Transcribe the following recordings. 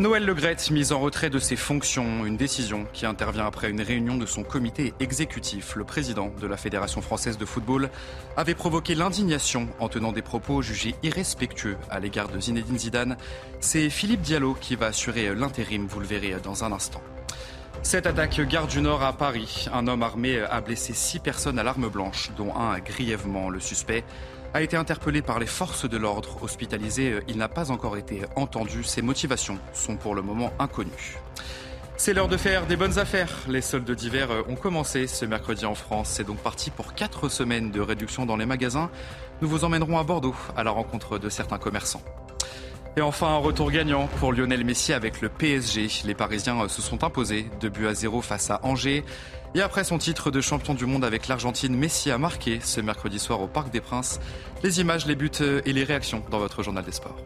Noël Legrette, mise en retrait de ses fonctions, une décision qui intervient après une réunion de son comité exécutif. Le président de la Fédération française de football avait provoqué l'indignation en tenant des propos jugés irrespectueux à l'égard de Zinedine Zidane. C'est Philippe Diallo qui va assurer l'intérim, vous le verrez dans un instant. Cette attaque gare du Nord à Paris, un homme armé a blessé six personnes à l'arme blanche, dont un grièvement. Le suspect a été interpellé par les forces de l'ordre. Hospitalisé, il n'a pas encore été entendu. Ses motivations sont pour le moment inconnues. C'est l'heure de faire des bonnes affaires. Les soldes d'hiver ont commencé ce mercredi en France. C'est donc parti pour quatre semaines de réduction dans les magasins. Nous vous emmènerons à Bordeaux à la rencontre de certains commerçants. Et enfin, un retour gagnant pour Lionel Messi avec le PSG. Les Parisiens se sont imposés 2 buts à 0 face à Angers. Et après son titre de champion du monde avec l'Argentine, Messi a marqué ce mercredi soir au Parc des Princes. Les images, les buts et les réactions dans votre journal des sports.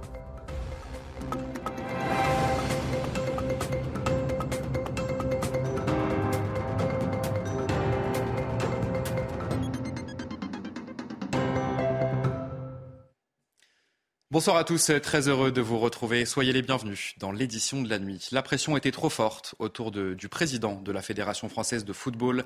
Bonsoir à tous, très heureux de vous retrouver. Soyez les bienvenus dans l'édition de la nuit. La pression était trop forte autour du président de la Fédération française de football.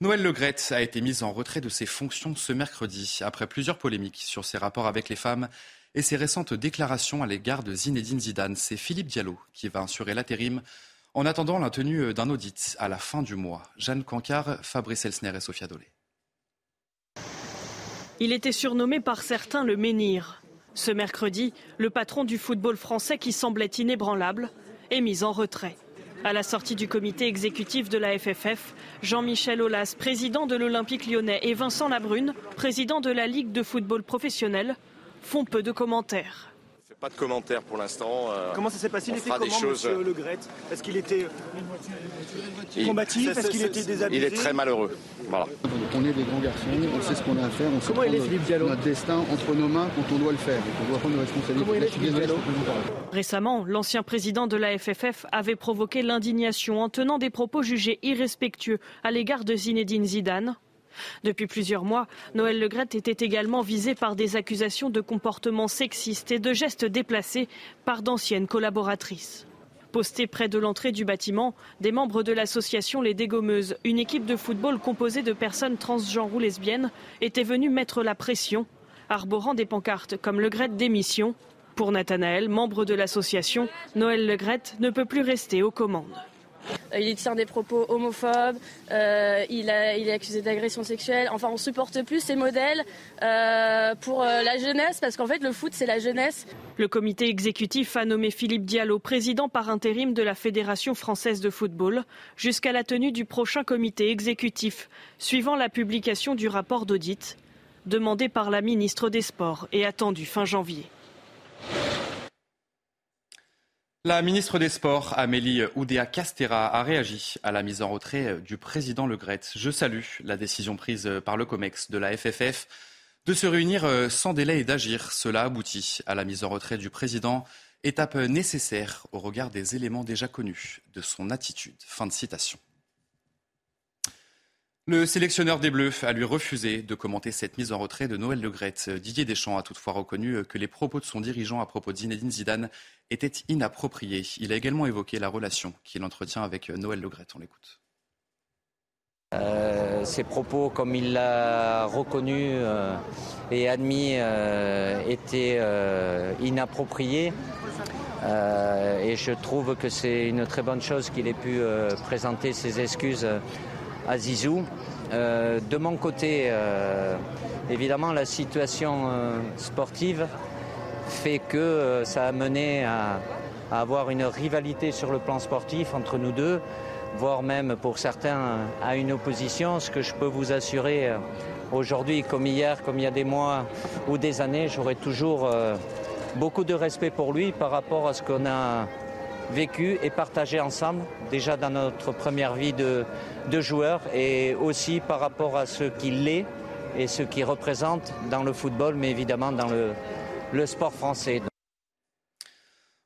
Noël Legrette a été mise en retrait de ses fonctions ce mercredi après plusieurs polémiques sur ses rapports avec les femmes et ses récentes déclarations à l'égard de Zinedine Zidane. C'est Philippe Diallo qui va assurer l'intérim en attendant la tenue d'un audit à la fin du mois. Jeanne Cancard, Fabrice Elsner et Sophia Dolé. Il était surnommé par certains le menhir. Ce mercredi, le patron du football français qui semblait inébranlable est mis en retrait. À la sortie du comité exécutif de la FFF, Jean-Michel Aulas, président de l'Olympique lyonnais, et Vincent Labrune, président de la Ligue de football professionnel, font peu de commentaires. Pas de commentaires pour l'instant. Euh, comment ça s'est passé Il était comment, choses... Monsieur Le Gret Est-ce qu'il était combatif Est-ce qu'il était désabusé Il est très malheureux. Voilà. on est des grands garçons, on sait ce qu'on a à faire, on sait comment il est, Philippe Diallo notre destin entre nos mains quand on doit le faire. On doit prendre nos responsabilités. Comment il est, Philippe Diallo Récemment, l'ancien président de la FFF avait provoqué l'indignation en tenant des propos jugés irrespectueux à l'égard de Zinedine Zidane, depuis plusieurs mois, Noël Legrette était également visé par des accusations de comportements sexistes et de gestes déplacés par d'anciennes collaboratrices. Postés près de l'entrée du bâtiment, des membres de l'association Les Dégommeuses, une équipe de football composée de personnes transgenres ou lesbiennes, étaient venus mettre la pression, arborant des pancartes comme Legrette démission. Pour Nathanaël, membre de l'association, Noël Legrette ne peut plus rester aux commandes. Euh, il tient des propos homophobes, euh, il, est accusé d'agression sexuelle. Enfin, on supporte plus ces modèles euh, pour la jeunesse, parce qu'en fait, le foot, c'est la jeunesse. Le comité exécutif a nommé Philippe Diallo président par intérim de la Fédération française de football jusqu'à la tenue du prochain comité exécutif, suivant la publication du rapport d'audit demandé par la ministre des Sports et attendu fin janvier. La ministre des Sports, Amélie Oudéa-Castera, a réagi à la mise en retrait du président Le Gret. Je salue la décision prise par le COMEX de la FFF de se réunir sans délai et d'agir. Cela aboutit à la mise en retrait du président, étape nécessaire au regard des éléments déjà connus de son attitude. Fin de citation. Le sélectionneur des Bleus a lui refusé de commenter cette mise en retrait de Noël Legrette. Didier Deschamps a toutefois reconnu que les propos de son dirigeant à propos de Zinedine Zidane étaient inappropriés. Il a également évoqué la relation qu'il entretient avec Noël Legrette. On l'écoute. Euh, ces propos, comme il l'a reconnu euh, et admis, euh, étaient inappropriés. et je trouve que c'est une très bonne chose qu'il ait pu présenter ses excuses à. Euh, de mon côté, euh, évidemment, la situation euh, sportive fait que ça a mené à, avoir une rivalité sur le plan sportif entre nous deux, voire même pour certains à une opposition. Ce que je peux vous assurer aujourd'hui, comme hier, comme il y a des mois ou des années, j'aurai toujours beaucoup de respect pour lui par rapport à ce qu'on a vécu et partagé ensemble, déjà dans notre première vie de, de joueur, et aussi par rapport à ce qu'il est et ce qu'il représente dans le football, mais évidemment dans le, le sport français.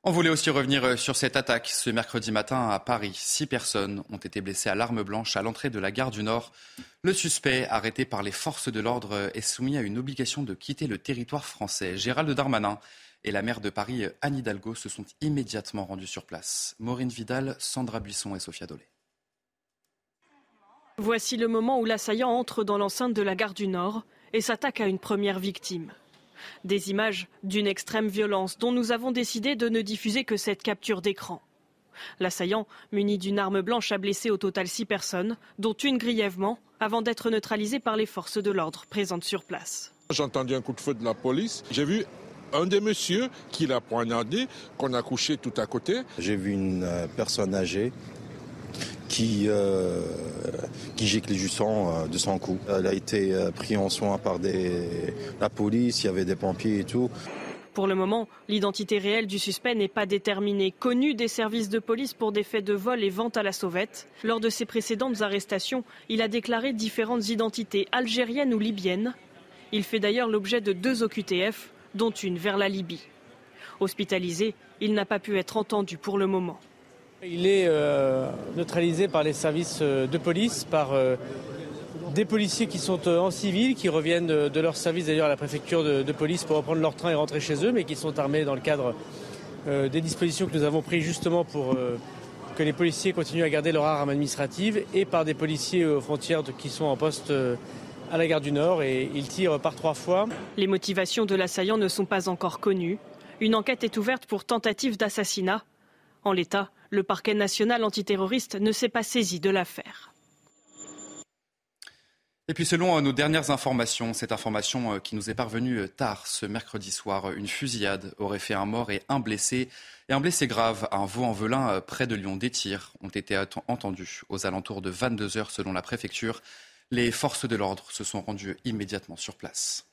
On voulait aussi revenir euh, sur cette attaque ce mercredi matin à Paris. Six personnes ont été blessées à l'arme blanche à l'entrée de la gare du Nord. Le suspect, arrêté par les forces de l'ordre, est soumis à une obligation de quitter le territoire français. Gérald Darmanin et la maire de Paris, Anne Hidalgo, se sont immédiatement rendus sur place. Maureen Vidal, Sandra Buisson et Sophia Dolé. Voici le moment où l'assaillant entre dans l'enceinte de la gare du Nord et s'attaque à une première victime. Des images d'une extrême violence dont nous avons décidé de ne diffuser que cette capture d'écran. L'assaillant, muni d'une arme blanche, a blessé au total six personnes, dont une grièvement, avant d'être neutralisé par les forces de l'ordre présentes sur place. J'ai entendu un coup de feu de la police. J'ai vu un des messieurs qui l'a poignardé, qu'on a couché tout à côté. J'ai vu une euh, personne âgée qui, euh, qui gicle du sang euh, de son cou. Elle a été euh, prise en soin par des, la police, il y avait des pompiers et tout. Pour le moment, l'identité réelle du suspect n'est pas déterminée. Connu des services de police pour des faits de vol et vente à la sauvette, lors de ses précédentes arrestations, il a déclaré différentes identités algériennes ou libyennes. Il fait d'ailleurs l'objet de deux OQTF, dont une vers la Libye. Hospitalisé, il n'a pas pu être entendu pour le moment. Il est euh, neutralisé par les services euh, de police, par euh, des policiers qui sont en civil, qui reviennent de leur service d'ailleurs à la préfecture de, police pour reprendre leur train et rentrer chez eux, mais qui sont armés dans le cadre des dispositions que nous avons prises justement pour que les policiers continuent à garder leur arme administrative et par des policiers aux frontières qui sont en poste à la gare du Nord et ils tirent par trois fois. Les motivations de l'assaillant ne sont pas encore connues. Une enquête est ouverte pour tentative d'assassinat. En l'état, le parquet national antiterroriste ne s'est pas saisi de l'affaire. Et puis selon euh, nos dernières informations, cette information euh, qui nous est parvenue euh, tard ce mercredi soir, une fusillade aurait fait un mort et un blessé. Et un blessé grave à un Vaux-en-Velin près de Lyon. Des tirs ont été entendus aux alentours de 22 heures selon la préfecture. Les forces de l'ordre se sont rendues immédiatement sur place.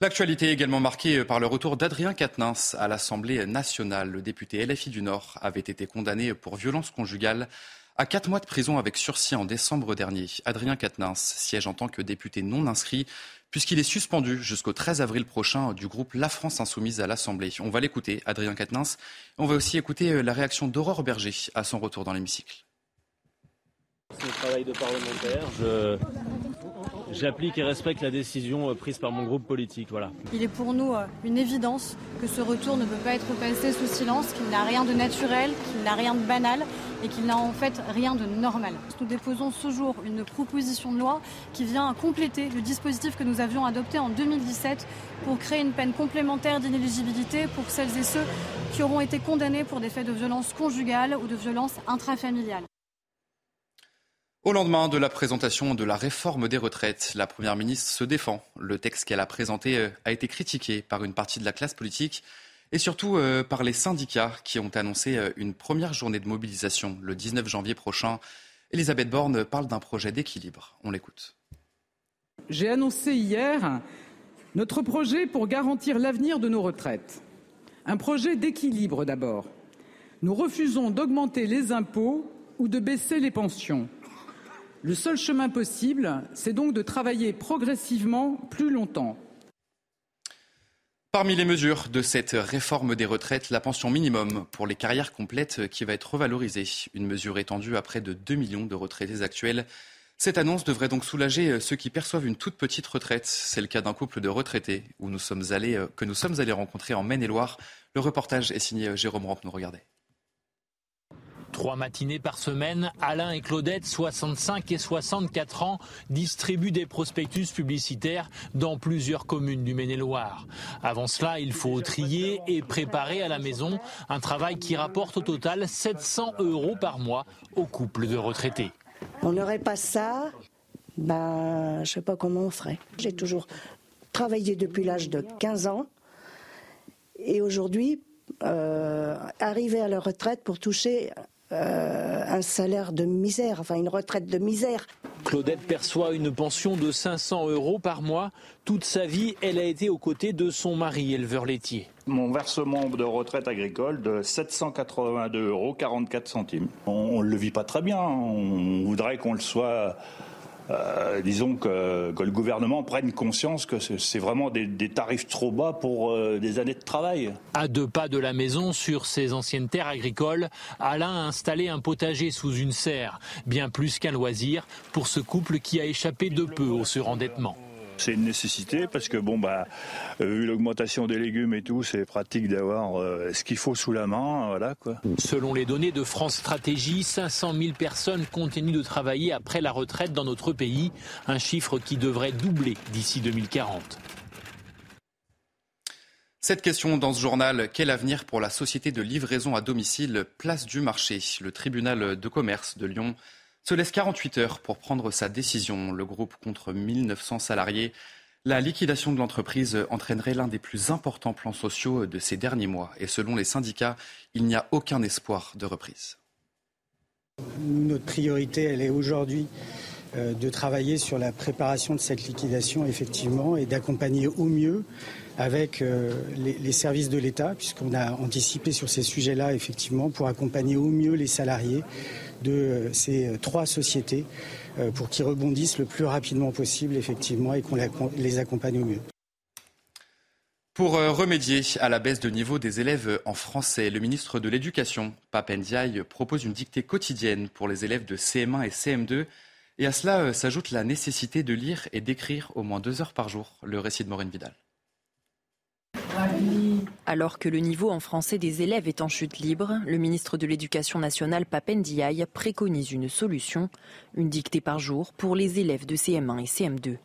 L'actualité est également marquée par le retour d'Adrien Quatennens à l'Assemblée nationale. Le député LFI du Nord avait été condamné pour violence conjugale à quatre mois de prison avec sursis en décembre dernier. Adrien Quatennens siège en tant que député non inscrit puisqu'il est suspendu jusqu'au 13 avril prochain du groupe La France Insoumise à l'Assemblée. On va l'écouter, Adrien Quatennens. On va aussi écouter la réaction d'Aurore Berger à son retour dans l'hémicycle. C'est le travail de parlementaire. J'applique et respecte la décision euh, prise par mon groupe politique. Voilà. Il est pour nous euh, une évidence que ce retour ne peut pas être passé sous silence, qu'il n'a rien de naturel, qu'il n'a rien de banal et qu'il n'a en fait rien de normal. Nous déposons ce jour une proposition de loi qui vient compléter le dispositif que nous avions adopté en 2017 pour créer une peine complémentaire d'inéligibilité pour celles et ceux qui auront été condamnés pour des faits de violence conjugale ou de violence intrafamiliale. Au lendemain de la présentation de la réforme des retraites, la Première ministre se défend. Le texte qu'elle a présenté euh, a été critiqué par une partie de la classe politique et surtout euh, par les syndicats qui ont annoncé euh, une première journée de mobilisation le 19 janvier prochain. Elisabeth Borne parle d'un projet d'équilibre. On l'écoute. J'ai annoncé hier notre projet pour garantir l'avenir de nos retraites. Un projet d'équilibre d'abord. Nous refusons d'augmenter les impôts ou de baisser les pensions. Le seul chemin possible, c'est donc de travailler progressivement plus longtemps. Parmi les mesures de cette réforme des retraites, la pension minimum pour les carrières complètes qui va être revalorisée. Une mesure étendue à près de 2 millions de retraités actuels. Cette annonce devrait donc soulager ceux qui perçoivent une toute petite retraite. C'est le cas d'un couple de retraités allés, que nous sommes allés rencontrer en Maine-et-Loire. Le reportage est signé Jérôme Rampe. Nous regardez. Trois matinées par semaine, Alain et Claudette, 65 et 64 ans, distribuent des prospectus publicitaires dans plusieurs communes du Maine-et-Loire. Avant cela, il faut trier et préparer à la maison un travail qui rapporte au total 700 euros par mois aux couples de retraités. On n'aurait pas ça, ben, je ne sais pas comment on ferait. J'ai toujours travaillé depuis l'âge de 15 ans et aujourd'hui, euh, arriver à la retraite pour toucher euh, un salaire de misère, enfin une retraite de misère. Claudette perçoit une pension de 500 euros par mois. Toute sa vie, elle a été aux côtés de son mari, éleveur laitier. Mon versement de retraite agricole de 782 euros 44 centimes. On ne le vit pas très bien. On voudrait qu'on le soit euh, disons que, le gouvernement prenne conscience que c'est vraiment des, tarifs trop bas pour euh, des années de travail. À deux pas de la maison, sur ses anciennes terres agricoles, Alain a installé un potager sous une serre, bien plus qu'un loisir pour ce couple qui a échappé de peu au surendettement. C'est une nécessité parce que bon bah euh, vu l'augmentation des légumes et tout, c'est pratique d'avoir euh, ce qu'il faut sous la main, voilà quoi. Selon les données de France Stratégie, 500 000 personnes continuent de travailler après la retraite dans notre pays, un chiffre qui devrait doubler d'ici 2040. Cette question dans ce journal, quel avenir pour la société de livraison à domicile Place du Marché Le tribunal de commerce de Lyon se laisse 48 heures pour prendre sa décision. Le groupe contre 1900 salariés. La liquidation de l'entreprise entraînerait l'un des plus importants plans sociaux de ces derniers mois. Et selon les syndicats, il n'y a aucun espoir de reprise. Notre priorité, elle est aujourd'hui euh, de travailler sur la préparation de cette liquidation, effectivement, et d'accompagner au mieux avec euh, les, services de l'État, puisqu'on a anticipé sur ces sujets-là, effectivement, pour accompagner au mieux les salariés de euh, ces euh, trois sociétés pour qu'ils rebondissent le plus rapidement possible, effectivement, et qu'on les accompagne au mieux. Pour remédier à la baisse de niveau des élèves en français, le ministre de l'Éducation, Pape Ndiaye, propose une dictée quotidienne pour les élèves de CM1 et CM2. Et à cela s'ajoute la nécessité de lire et d'écrire au moins deux heures par jour. Le récit de Maureen Vidal. Alors que le niveau en français des élèves est en chute libre, le ministre de l'Éducation nationale Papendiaï préconise une solution, une dictée par jour pour les élèves de CM1 et CM2.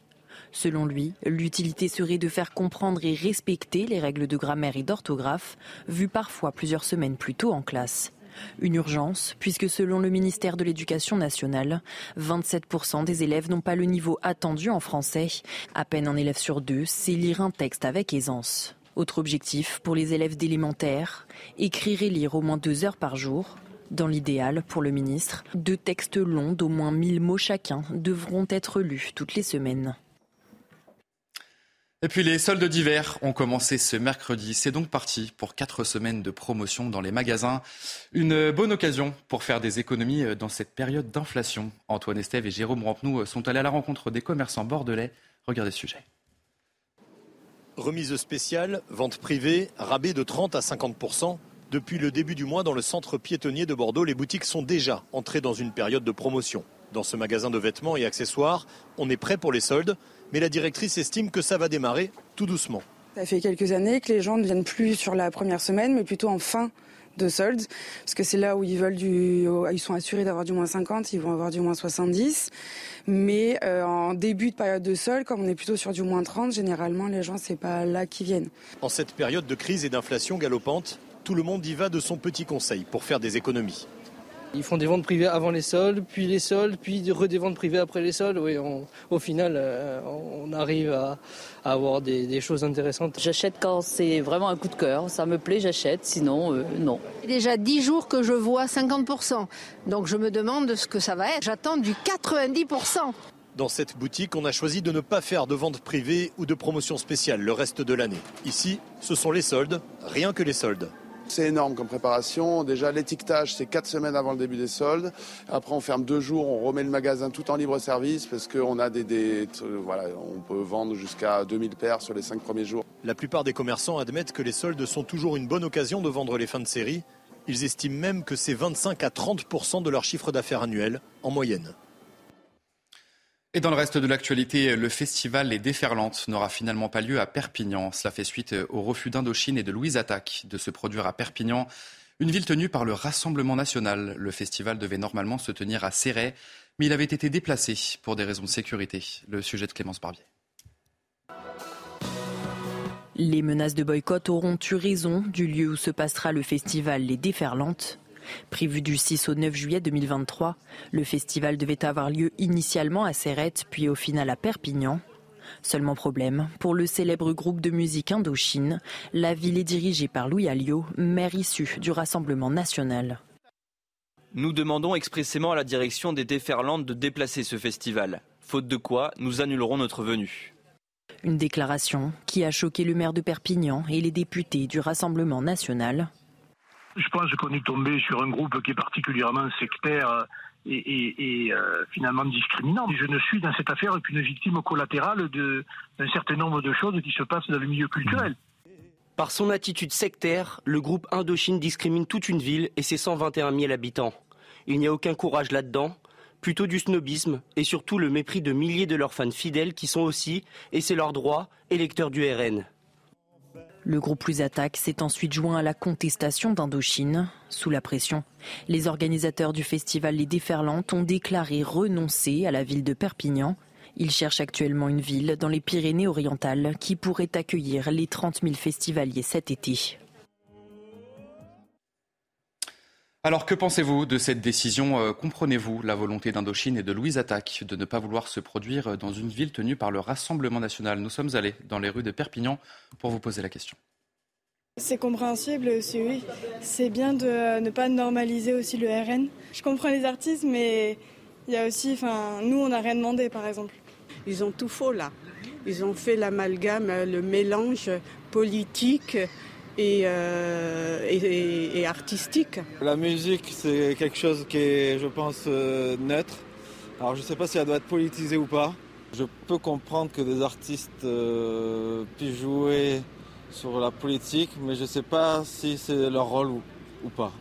Selon lui, l'utilité serait de faire comprendre et respecter les règles de grammaire et d'orthographe, vues parfois plusieurs semaines plus tôt en classe. Une urgence, puisque selon le ministère de l'Éducation nationale, 27% des élèves n'ont pas le niveau attendu en français. À peine un élève sur deux sait lire un texte avec aisance. Autre objectif pour les élèves d'élémentaire, écrire et lire au moins deux heures par jour. Dans l'idéal, pour le ministre, deux textes longs d'au moins 1000 mots chacun devront être lus toutes les semaines. Et puis les soldes d'hiver ont commencé ce mercredi. C'est donc parti pour quatre semaines de promotion dans les magasins. Une bonne occasion pour faire des économies dans cette période d'inflation. Antoine Estève et Jérôme Rampenou sont allés à la rencontre des commerçants bordelais. Regardez ce sujet. Remise spéciale, vente privée, rabais de 30 à 50% Depuis le début du mois, dans le centre piétonnier de Bordeaux, les boutiques sont déjà entrées dans une période de promotion. Dans ce magasin de vêtements et accessoires, on est prêt pour les soldes, mais la directrice estime que ça va démarrer tout doucement. Ça fait quelques années que les gens ne viennent plus sur la première semaine, mais plutôt en fin de soldes, parce que c'est là où ils veulent ils sont assurés d'avoir du moins 50, ils vont avoir du moins 70. Mais euh, en début de période de soldes, comme on est plutôt sur du moins 30, généralement les gens c'est pas là qu'ils viennent. En cette période de crise et d'inflation galopante, tout le monde y va de son petit conseil pour faire des économies. Ils font des ventes privées avant les soldes, puis les soldes, puis des ventes privées après les soldes. Oui, au final, euh, on arrive à, avoir des, choses intéressantes. J'achète quand c'est vraiment un coup de cœur. Ça me plaît, j'achète. Sinon, euh, non. Déjà 10 jours que je vois 50%. Donc je me demande ce que ça va être. J'attends du 90%. Dans cette boutique, on a choisi de ne pas faire de vente privée ou de promotion spéciale le reste de l'année. Ici, ce sont les soldes, rien que les soldes. C'est énorme comme préparation. Déjà, l'étiquetage, c'est quatre semaines avant le début des soldes. Après, on ferme deux jours, on remet le magasin tout en libre service parce qu'on a des, voilà, on peut vendre jusqu'à 2000 paires sur les cinq premiers jours. La plupart des commerçants admettent que les soldes sont toujours une bonne occasion de vendre les fins de série. Ils estiment même que c'est 25 à 30% de leur chiffre d'affaires annuel en moyenne. Et dans le reste de l'actualité, le festival Les Déferlantes n'aura finalement pas lieu à Perpignan. Cela fait suite au refus d'Indochine et de Louise Attaque de se produire à Perpignan, une ville tenue par le Rassemblement national. Le festival devait normalement se tenir à Serret, mais il avait été déplacé pour des raisons de sécurité. Le sujet de Clémence Barbier. Les menaces de boycott auront eu raison du lieu où se passera le festival Les Déferlantes. Prévu du 6 au 9 juillet 2023, le festival devait avoir lieu initialement à Serrette, puis au final à Perpignan. Seulement problème, pour le célèbre groupe de musique Indochine, la ville est dirigée par Louis Alliot, maire issu du Rassemblement national. Nous demandons expressément à la direction des déferlantes de déplacer ce festival. Faute de quoi, nous annulerons notre venue. Une déclaration qui a choqué le maire de Perpignan et les députés du Rassemblement national. Je pense qu'on est tombé sur un groupe qui est particulièrement sectaire et, euh, finalement discriminant. Je ne suis dans cette affaire qu'une victime collatérale d'un certain nombre de choses qui se passent dans le milieu culturel. Par son attitude sectaire, le groupe Indochine discrimine toute une ville et ses 121 000 habitants. Il n'y a aucun courage là-dedans, plutôt du snobisme et surtout le mépris de milliers de leurs fans fidèles qui sont aussi, et c'est leur droit, électeurs du RN. Le groupe Plus Attaque s'est ensuite joint à la contestation d'Indochine. Sous la pression, les organisateurs du festival Les Déferlantes ont déclaré renoncer à la ville de Perpignan. Ils cherchent actuellement une ville dans les Pyrénées-Orientales qui pourrait accueillir les 30 000 festivaliers cet été. Alors que pensez-vous de cette décision euh, Comprenez-vous la volonté d'Indochine et de Louise Attaque de ne pas vouloir se produire dans une ville tenue par le Rassemblement national? Nous sommes allés dans les rues de Perpignan pour vous poser la question. C'est compréhensible aussi, oui. C'est bien de ne pas normaliser aussi le RN. Je comprends les artistes, mais il y a aussi, enfin, nous, on n'a rien demandé, par exemple. Ils ont tout faux là. Ils ont fait l'amalgame, le mélange politique euh, et, artistique. La musique, c'est quelque chose qui est, je pense, euh, neutre. Alors je ne sais pas si elle doit être politisée ou pas. Je peux comprendre que des artistes euh, puissent jouer sur la politique, mais je ne sais pas si c'est leur rôle ou pas.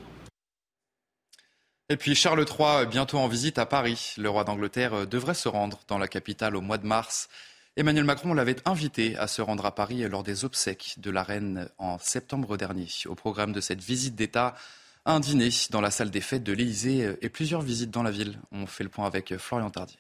Et puis Charles III, bientôt en visite à Paris. Le roi d'Angleterre devrait se rendre dans la capitale au mois de mars. Emmanuel Macron l'avait invité à se rendre à Paris lors des obsèques de la reine en septembre dernier. Au programme de cette visite d'État, un dîner dans la salle des fêtes de l'Élysée et plusieurs visites dans la ville. On fait le point avec Florian Tardy.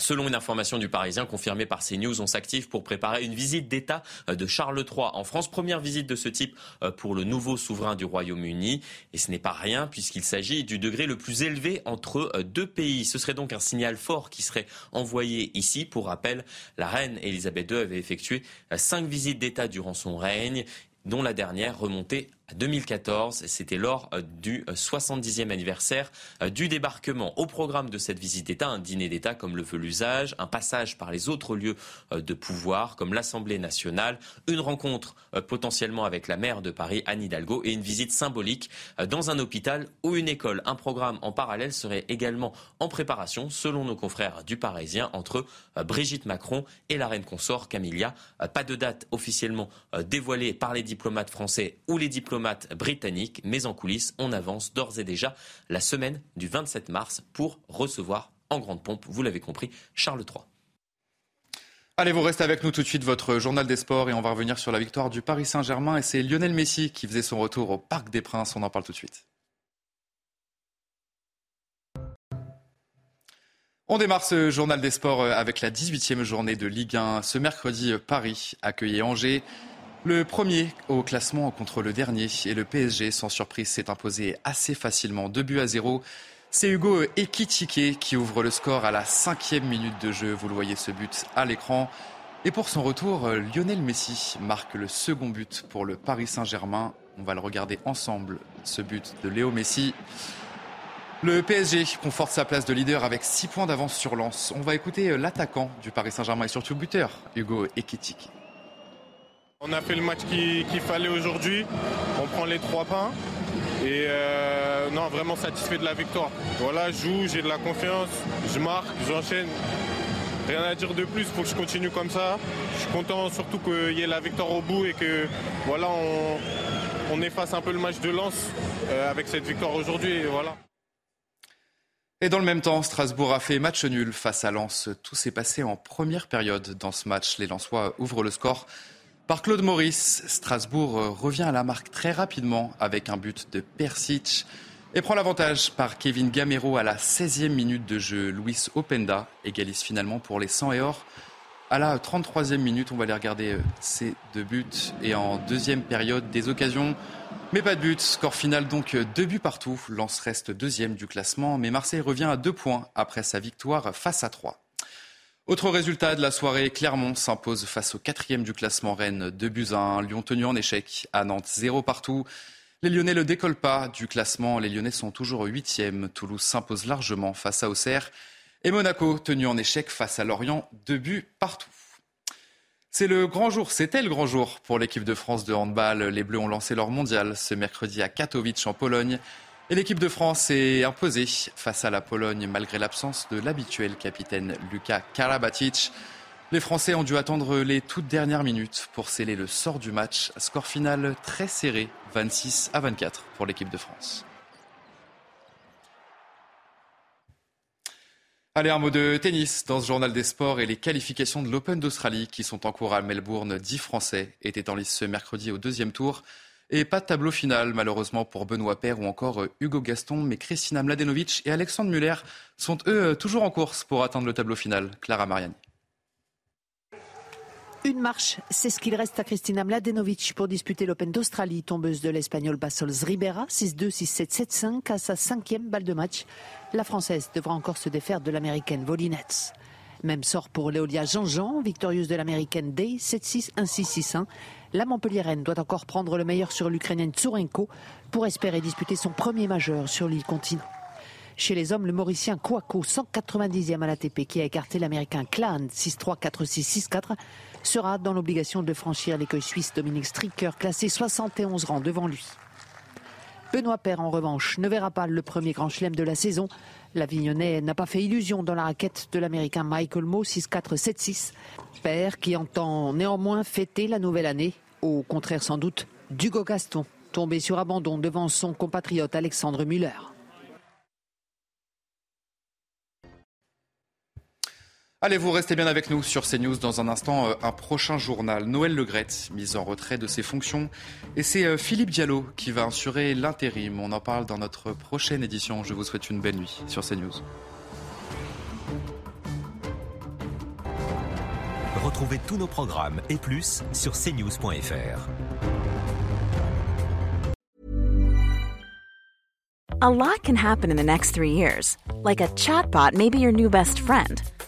Selon une information du Parisien confirmée par CNews, on s'active pour préparer une visite d'État euh, de Charles III en France. Première visite de ce type euh, pour le nouveau souverain du Royaume-Uni. Et ce n'est pas rien puisqu'il s'agit du degré le plus élevé entre euh, deux pays. Ce serait donc un signal fort qui serait envoyé ici. Pour rappel, la reine Elisabeth II avait effectué cinq visites d'État durant son règne dont la dernière remontait 2014. C'était lors euh, du 70e euh, anniversaire euh, du débarquement. Au programme de cette visite d'État, un dîner d'État comme le veut l'usage, un passage par les autres lieux de pouvoir comme l'Assemblée nationale, une rencontre potentiellement avec la maire de Paris, Anne Hidalgo, et une visite symbolique dans un hôpital ou une école. Un programme en parallèle serait également en préparation, selon nos confrères du Parisien, entre Brigitte Macron et la reine consort Camilla. Pas de date officiellement dévoilée par les diplomates français ou les diplomates britannique, mais en coulisses, on avance d'ores et déjà la semaine du 27 mars pour recevoir en grande pompe, vous l'avez compris, Charles III. Allez, vous restez avec nous tout de suite, votre journal des sports, et on va revenir sur la victoire du Paris Saint-Germain. Et c'est Lionel Messi qui faisait son retour au Parc des Princes. On en parle tout de suite. On démarre ce journal des sports avec la 18e journée de Ligue 1. Ce mercredi, Paris accueillait Angers. Le premier au classement contre le dernier et le PSG, sans surprise, s'est imposé assez facilement. 2 buts à 0. C'est Hugo Ekitike qui ouvre le score à la cinquième minute de jeu. Vous le voyez ce but à l'écran. Et pour son retour, Lionel Messi marque le second but pour le Paris Saint-Germain. On va le regarder ensemble, ce but de Léo Messi. Le PSG conforte sa place de leader avec 6 points d'avance sur Lens. On va écouter l'attaquant du Paris Saint-Germain et surtout buteur, Hugo Ekitike. On a fait le match qu'il fallait aujourd'hui. On prend les trois points. Et euh, non, vraiment satisfait de la victoire. Voilà, je joue, j'ai de la confiance, je marque, j'enchaîne. Rien à dire de plus, faut que je continue comme ça. Je suis content surtout qu'il y ait la victoire au bout et que voilà, on, efface un peu le match de Lens euh, avec cette victoire aujourd'hui. Voilà. Et dans le même temps, Strasbourg a fait match nul face à Lens. Tout s'est passé en première période dans ce match. Les Lensois ouvrent le score par Claude Maurice, Strasbourg euh, revient à la marque très rapidement avec un but de Persic et prend l'avantage par Kevin Gamero à la 16e minute de jeu. Luis Openda égalise finalement pour les 100 et or. À la 33e minute, on va aller regarder euh, ces deux buts. Et en deuxième période, des occasions, mais pas de but. Score final donc euh, deux buts partout. Lens reste deuxième du classement, mais Marseille revient à deux points après sa victoire face à trois. Autre résultat de la soirée, Clermont s'impose face au quatrième du classement Rennes, 2 buts à 1. Lyon tenu en échec à Nantes, 0 partout. Les Lyonnais ne décollent pas du classement. Les Lyonnais sont toujours 8e. Toulouse s'impose largement face à Auxerre. Et Monaco, tenu en échec face à Lorient, deux buts partout. C'est le grand jour, c'était le grand jour pour l'équipe de France de handball. Les Bleus ont lancé leur mondial ce mercredi à Katowice en Pologne. Et l'équipe de France est imposée face à la Pologne malgré l'absence de l'habituel capitaine Luka Karabatic. Les Français ont dû attendre les toutes dernières minutes pour sceller le sort du match. Score final très serré, 26 à 24 pour l'équipe de France. Allez, un mot de tennis dans ce journal des sports et les qualifications de l'Open d'Australie qui sont en cours à Melbourne. Dix Français étaient en lice ce mercredi au deuxième tour. Et pas de tableau final, malheureusement, pour Benoît Paire ou encore euh, Hugo Gaston. Mais Kristina Mladenovic et Alexandre Muller sont, eux, euh, toujours en course pour atteindre le tableau final. Clara Mariani. Une marche, c'est ce qu'il reste à Kristina Mladenovic pour disputer l'Open d'Australie, tombeuse de l'Espagnol Bassols Ribera, 6-2, 6-7, 7-5 à sa cinquième balle de match. La Française devra encore se défaire de l'Américaine Volinets. Même sort pour Léolia Jean-Jean, victorieuse de l'Américaine Day, 7-6, 1-6, 6-1. La Montpellieraine doit encore prendre le meilleur sur l'Ukrainienne Tsurenko pour espérer disputer son premier majeur sur l'île continent. Chez les hommes, le Mauricien Kouakou, 190e à l'ATP, qui a écarté l'Américain Klan 6-3, 4-6, 6-4, sera dans l'obligation de franchir l'écueil suisse Dominique Stricker, classé 71 rangs devant lui. Benoît Paire, en revanche, ne verra pas le premier grand chelem de la saison. L'Avignonnais n'a pas fait illusion dans la raquette de l'Américain Michael Moe, 6-4, 7-6. Père qui entend néanmoins fêter la nouvelle année, au contraire sans doute d'Hugo Gaston, tombé sur abandon devant son compatriote Alexandre Muller. Allez, vous restez bien avec nous sur CNews. Dans un instant, euh, un prochain journal. Noël Legrette, mise en retrait de ses fonctions. Et c'est euh, Philippe Diallo qui va assurer l'intérim. On en parle dans notre prochaine édition. Je vous souhaite une belle nuit sur CNews. Retrouvez tous nos programmes et plus sur cnews.fr. A lot can happen in the next three years. Like a chatbot may be your new best friend.